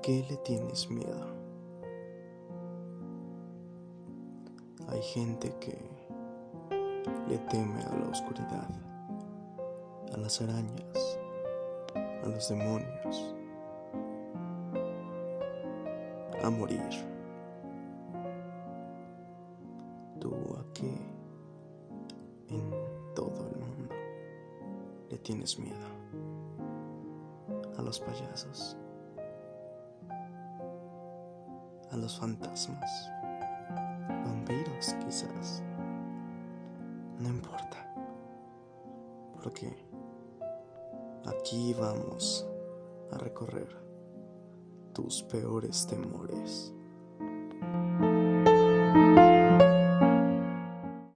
qué le tienes miedo? Hay gente que le teme a la oscuridad, a las arañas, a los demonios, a morir. ¿Tú a qué en todo el mundo le tienes miedo? A los payasos a los fantasmas, vampiros quizás. No importa, porque aquí vamos a recorrer tus peores temores.